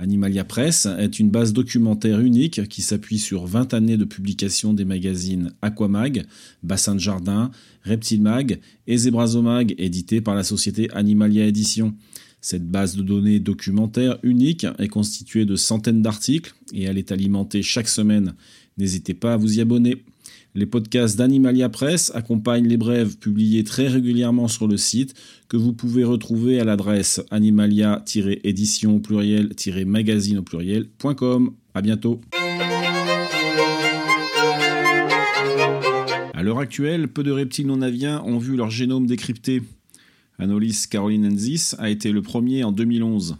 Animalia Press est une base documentaire unique qui s'appuie sur 20 années de publication des magazines Aquamag, Bassin de Jardin, Reptile Mag et Zebrazomag, édité par la société Animalia Édition. Cette base de données documentaire unique est constituée de centaines d'articles et elle est alimentée chaque semaine. N'hésitez pas à vous y abonner. Les podcasts d'Animalia Press accompagnent les brèves publiées très régulièrement sur le site que vous pouvez retrouver à l'adresse animalia-édition au pluriel-magazine au pluriel.com. À bientôt. À l'heure actuelle, peu de reptiles non aviens ont vu leur génome décrypté. Anolis carolinensis a été le premier en 2011.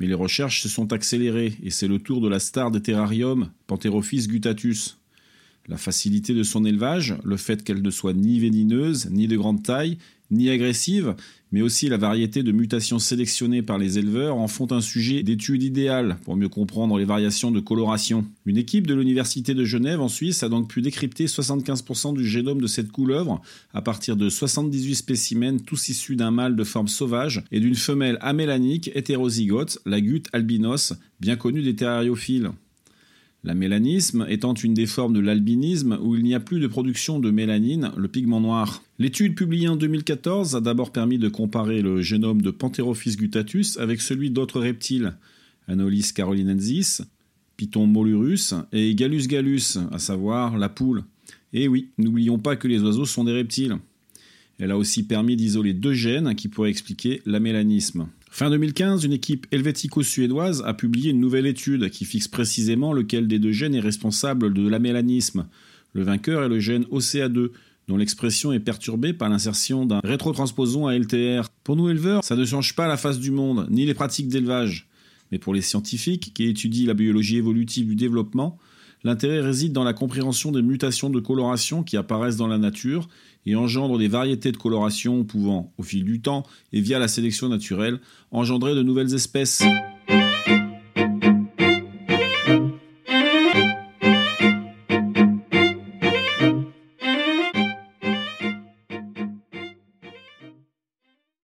Mais les recherches se sont accélérées et c'est le tour de la star des terrariums, Pantherophis gutatus. La facilité de son élevage, le fait qu'elle ne soit ni vénineuse, ni de grande taille, ni agressive, mais aussi la variété de mutations sélectionnées par les éleveurs en font un sujet d'étude idéal pour mieux comprendre les variations de coloration. Une équipe de l'Université de Genève en Suisse a donc pu décrypter 75% du génome de cette couleuvre à partir de 78 spécimens tous issus d'un mâle de forme sauvage et d'une femelle amélanique hétérozygote, la gute albinos, bien connue des terrariophiles. La mélanisme étant une des formes de l'albinisme où il n'y a plus de production de mélanine, le pigment noir. L'étude publiée en 2014 a d'abord permis de comparer le génome de Pantherophis gutatus avec celui d'autres reptiles, Anolis carolinensis, Python molurus et Gallus gallus, à savoir la poule. Et oui, n'oublions pas que les oiseaux sont des reptiles. Elle a aussi permis d'isoler deux gènes qui pourraient expliquer l'amélanisme. Fin 2015, une équipe helvético-suédoise a publié une nouvelle étude qui fixe précisément lequel des deux gènes est responsable de l'amélanisme. Le vainqueur est le gène OCA2, dont l'expression est perturbée par l'insertion d'un rétrotransposon à LTR. Pour nous éleveurs, ça ne change pas la face du monde, ni les pratiques d'élevage. Mais pour les scientifiques qui étudient la biologie évolutive du développement, l'intérêt réside dans la compréhension des mutations de coloration qui apparaissent dans la nature et engendre des variétés de coloration pouvant, au fil du temps et via la sélection naturelle, engendrer de nouvelles espèces.